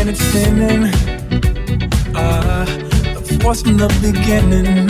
and it's thinning. Ah, the force from the beginning.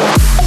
Mash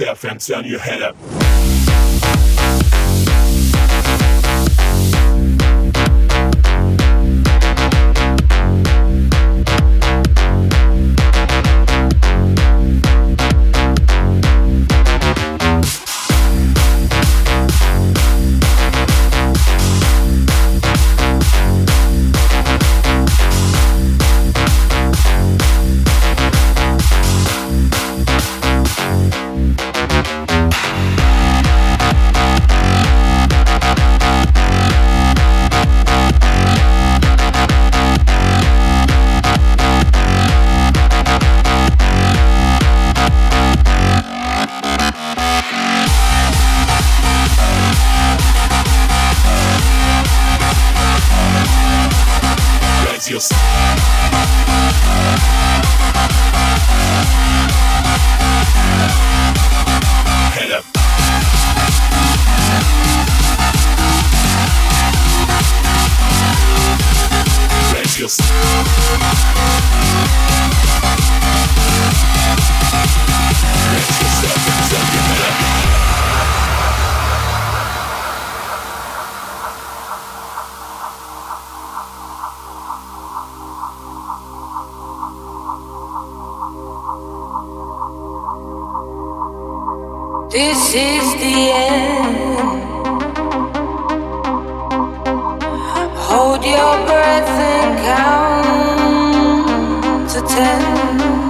and turn your head up. Count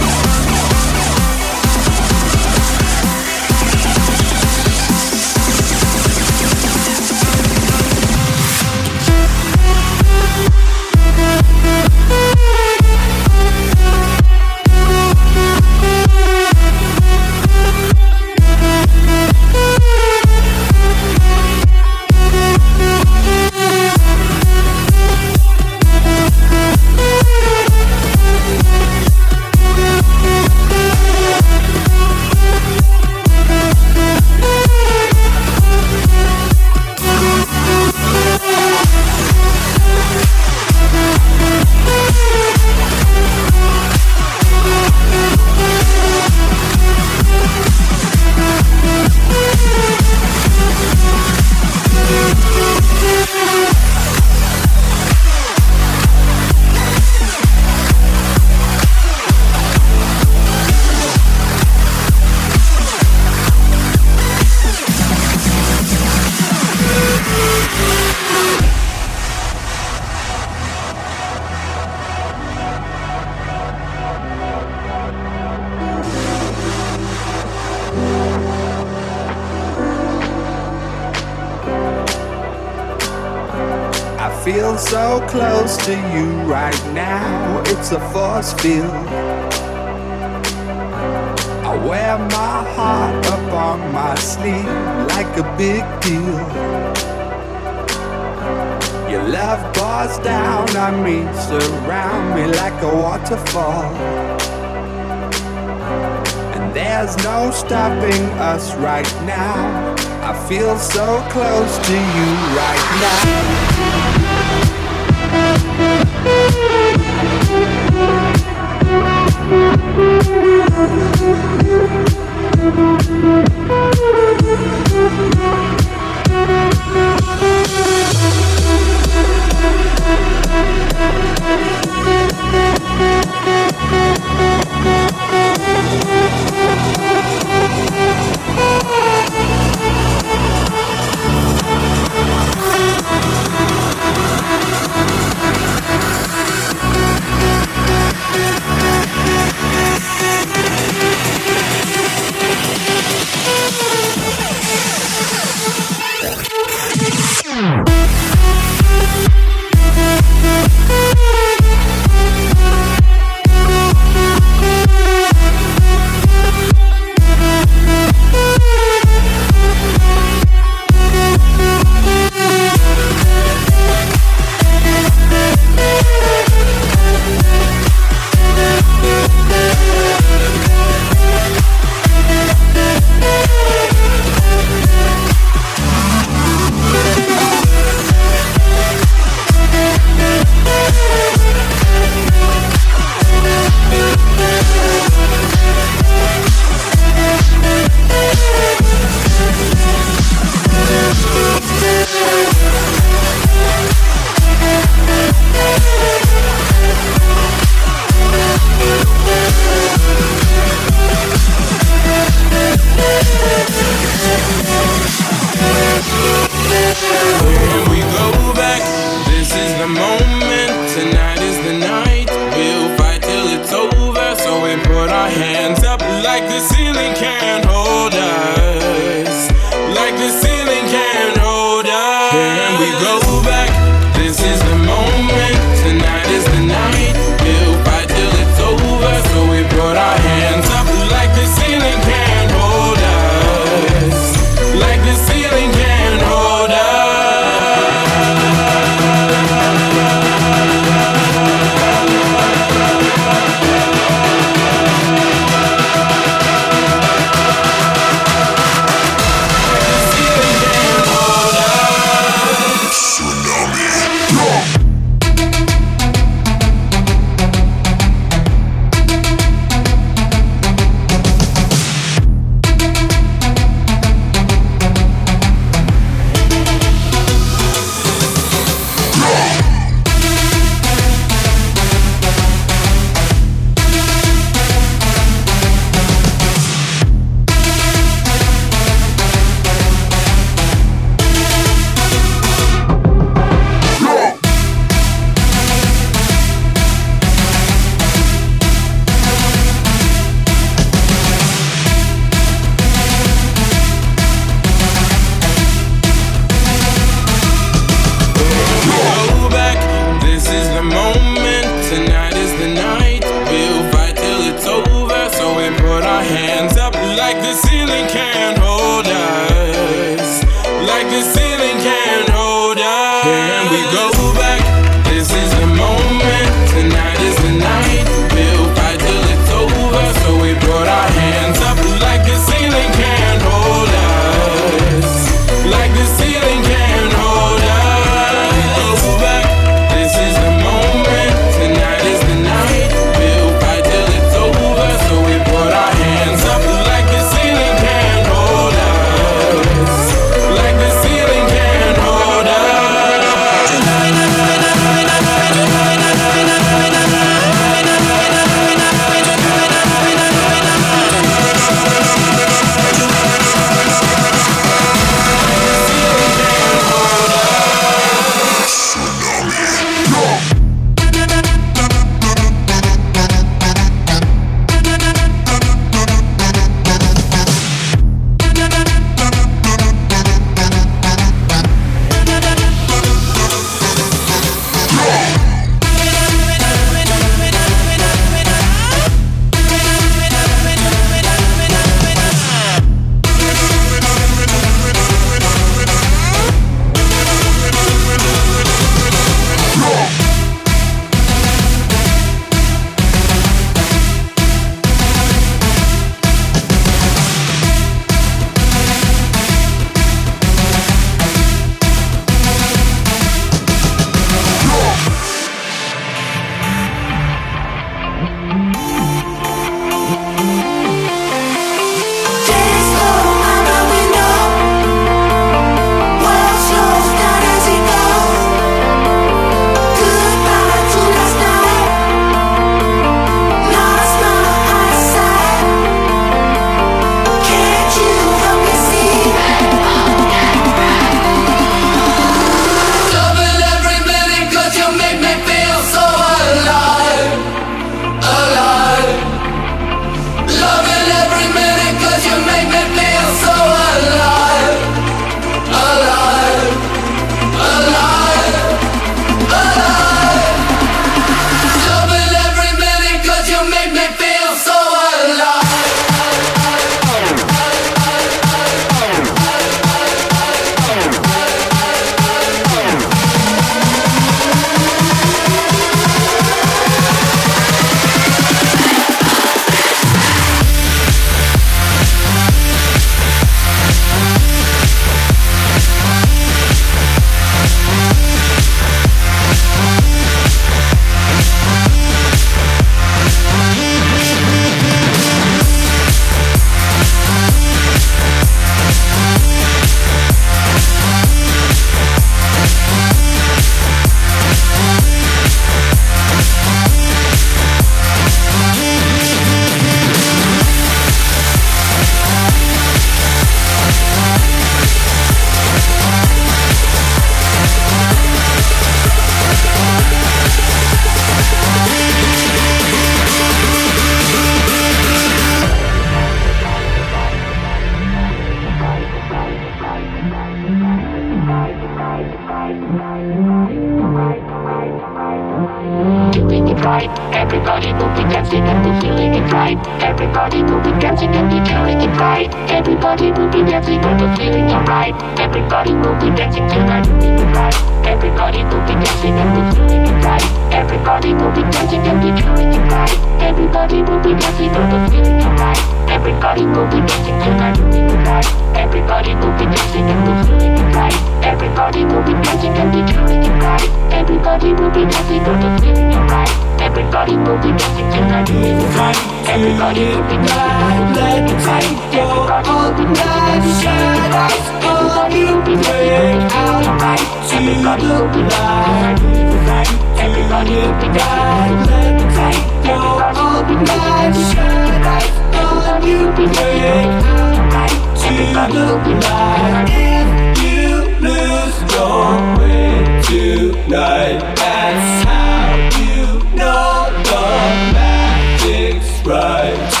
not look like If you lose your way tonight, that's how you know the magic's right.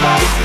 Bye.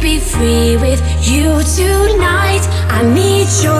be free with you tonight. I need your.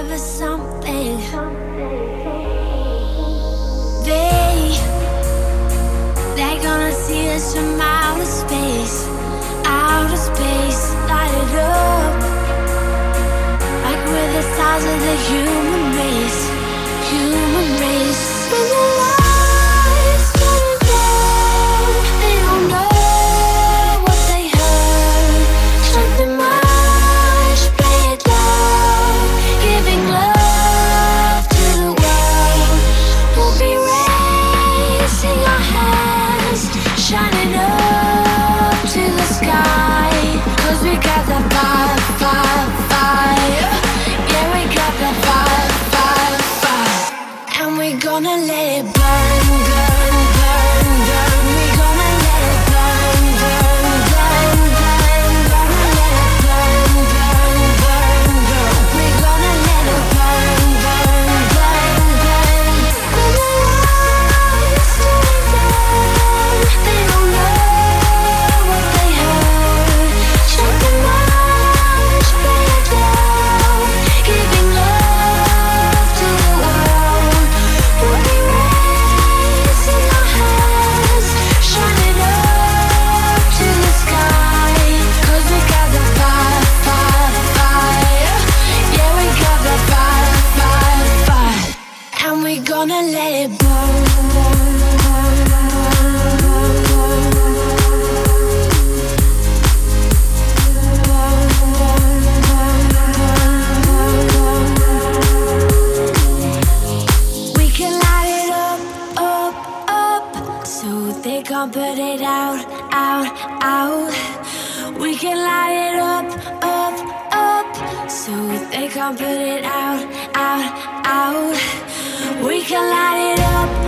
from outer space, outer space, light it up. Like we're the of the human race, human race. gonna let it burn. can't put it out, out, out. We can light it up, up, up. So they can't put it out, out, out. We can light it up.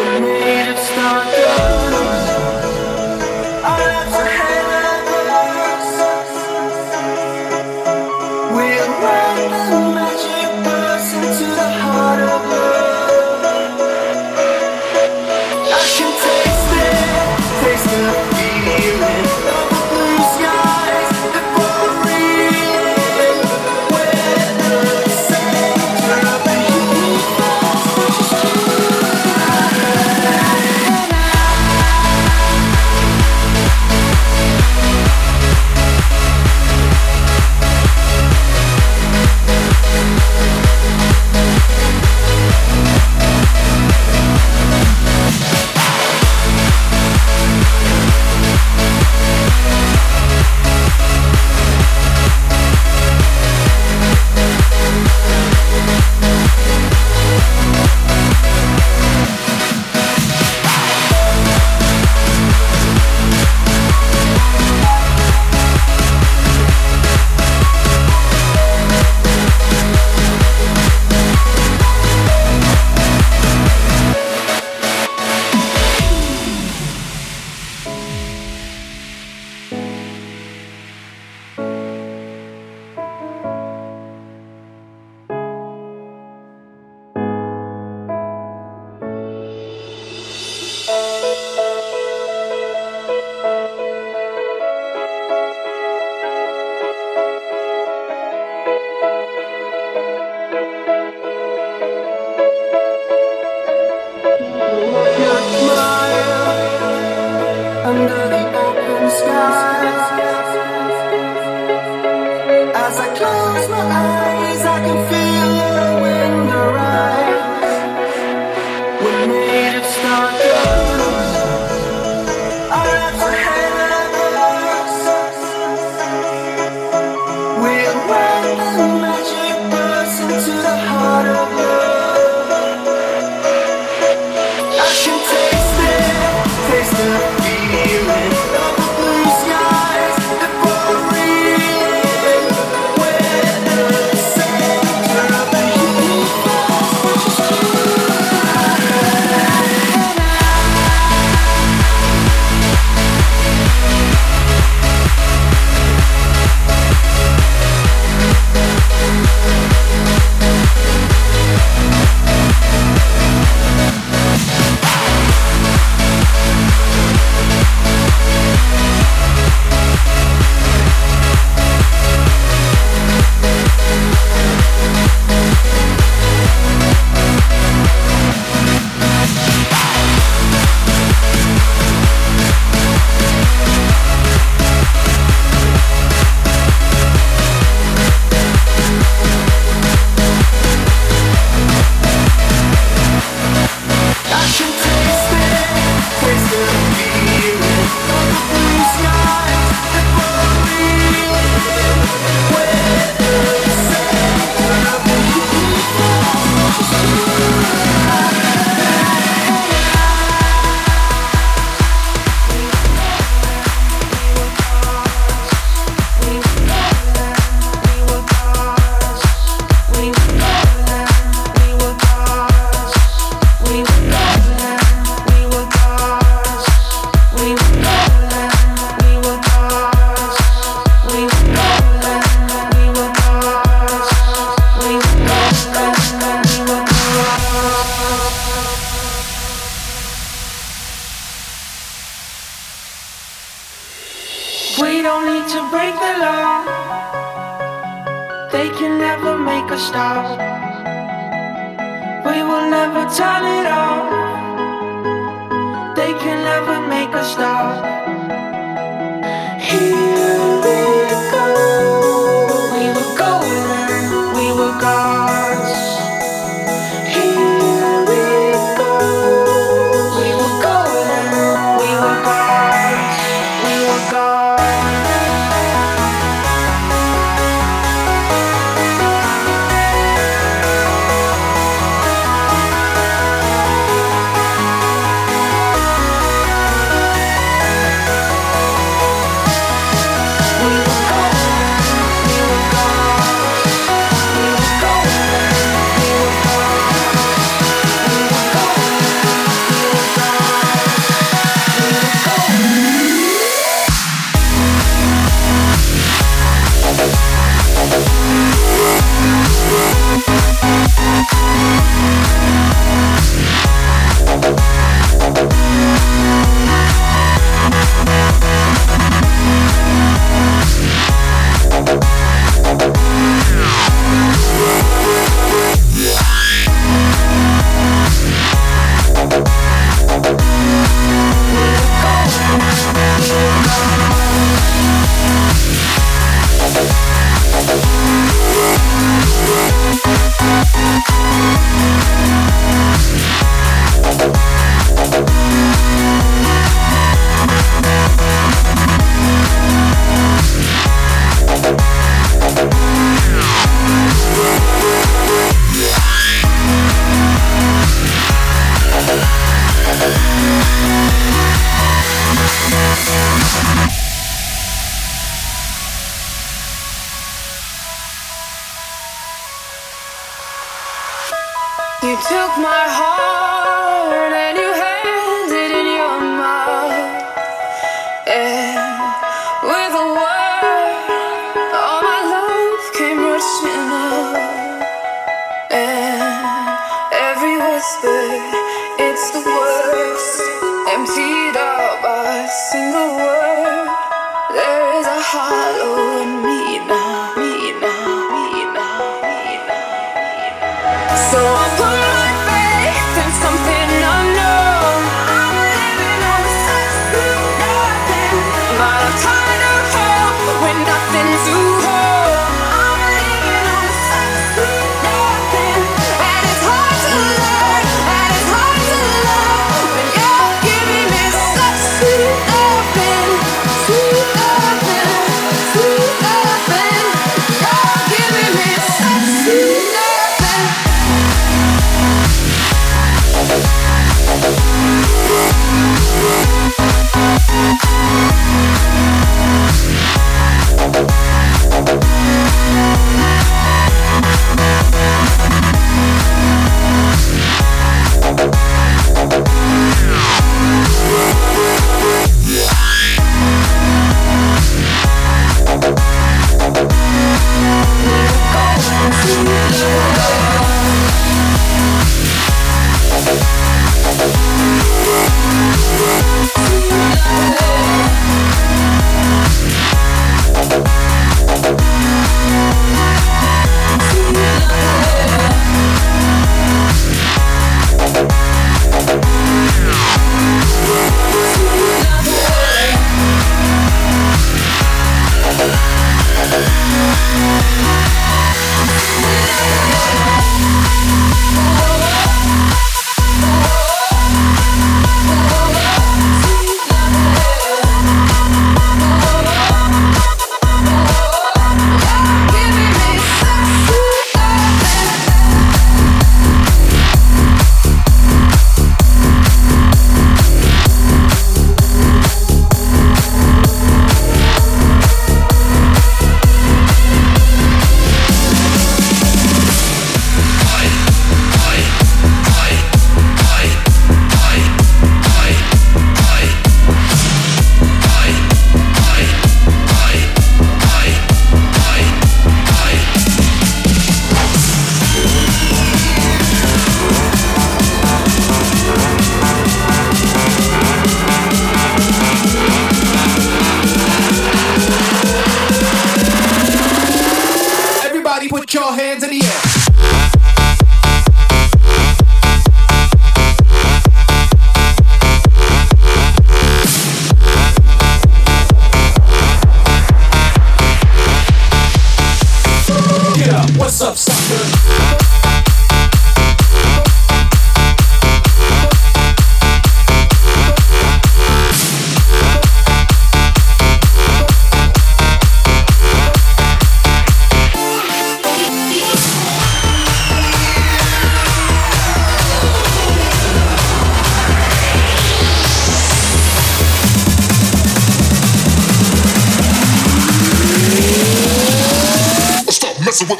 We're made of stardust.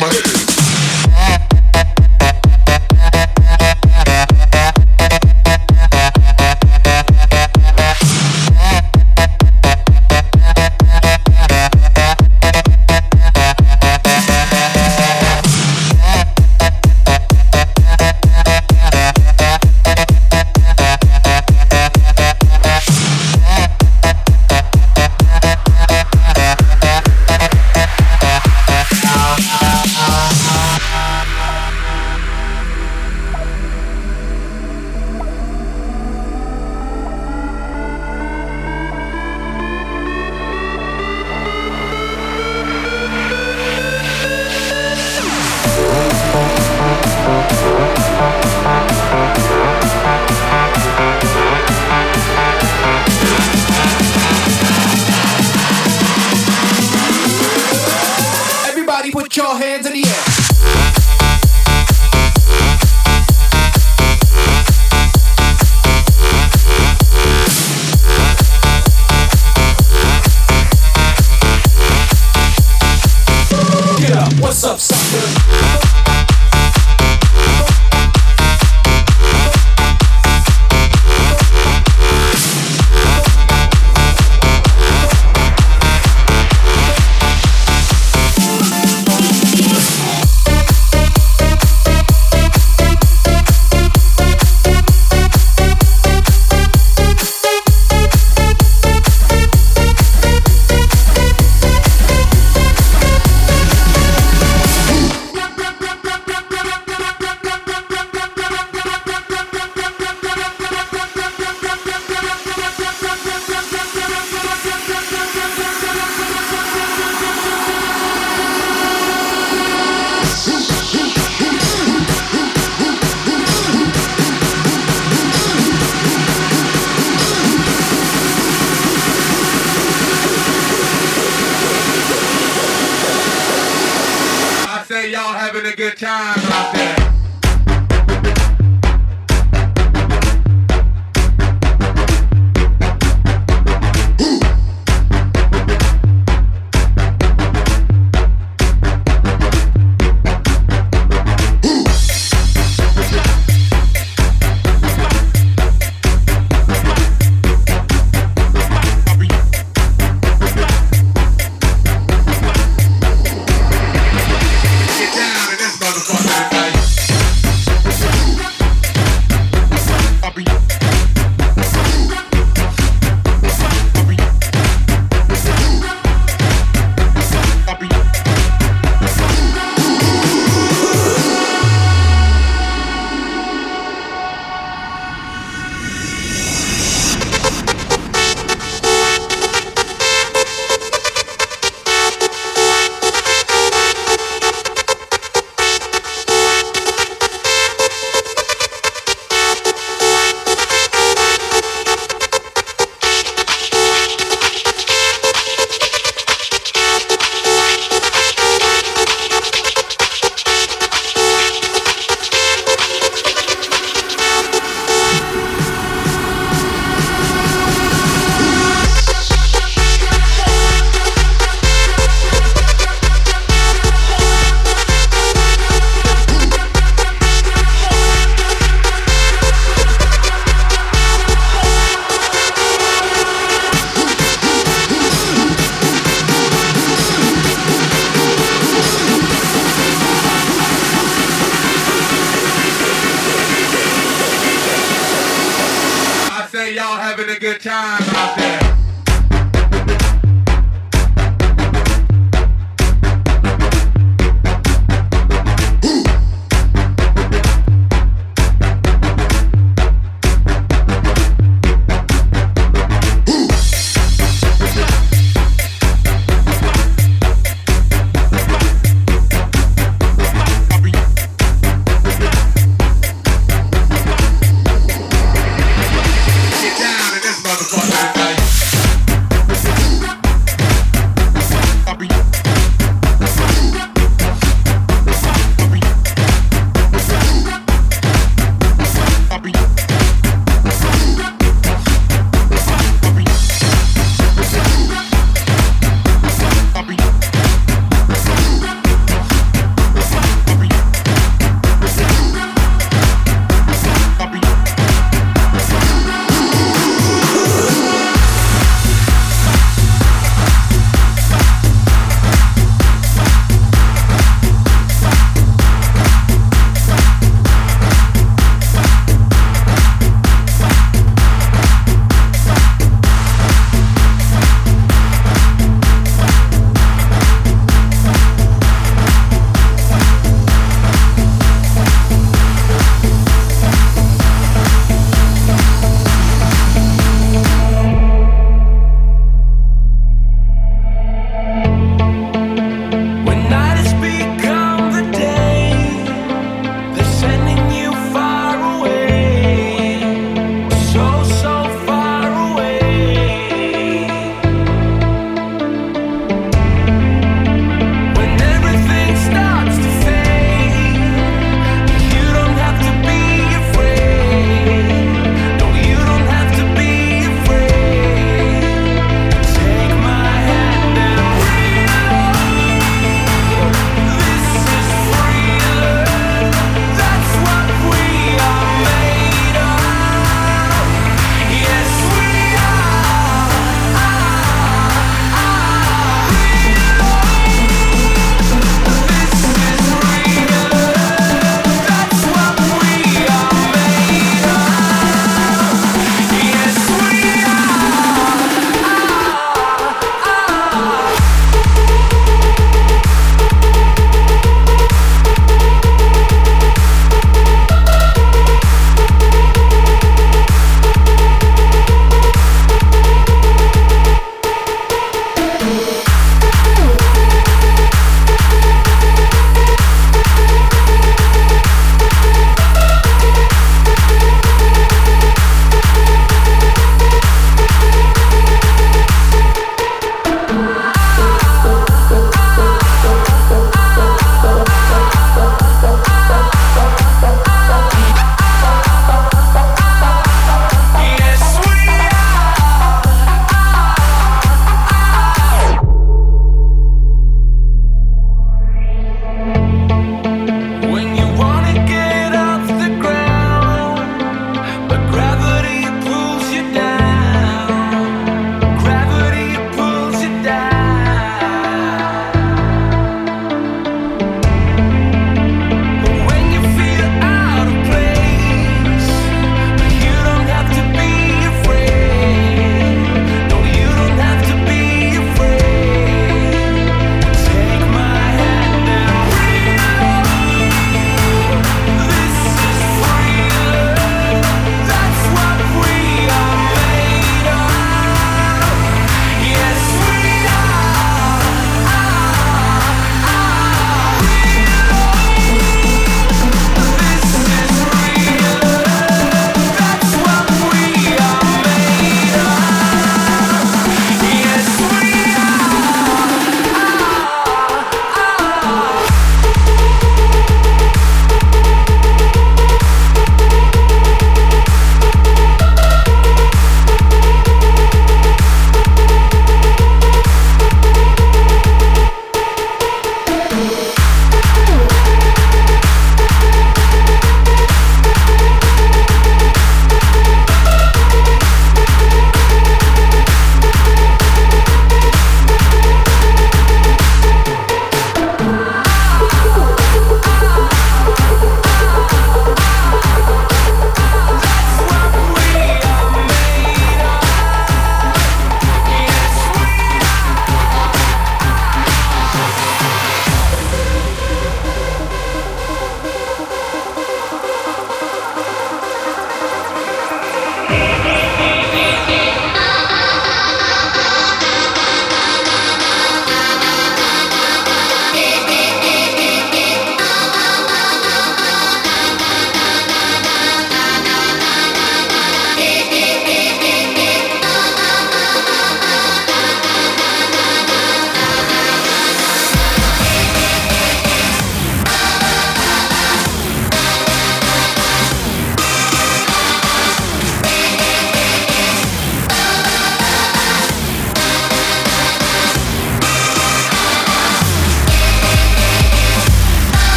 My head.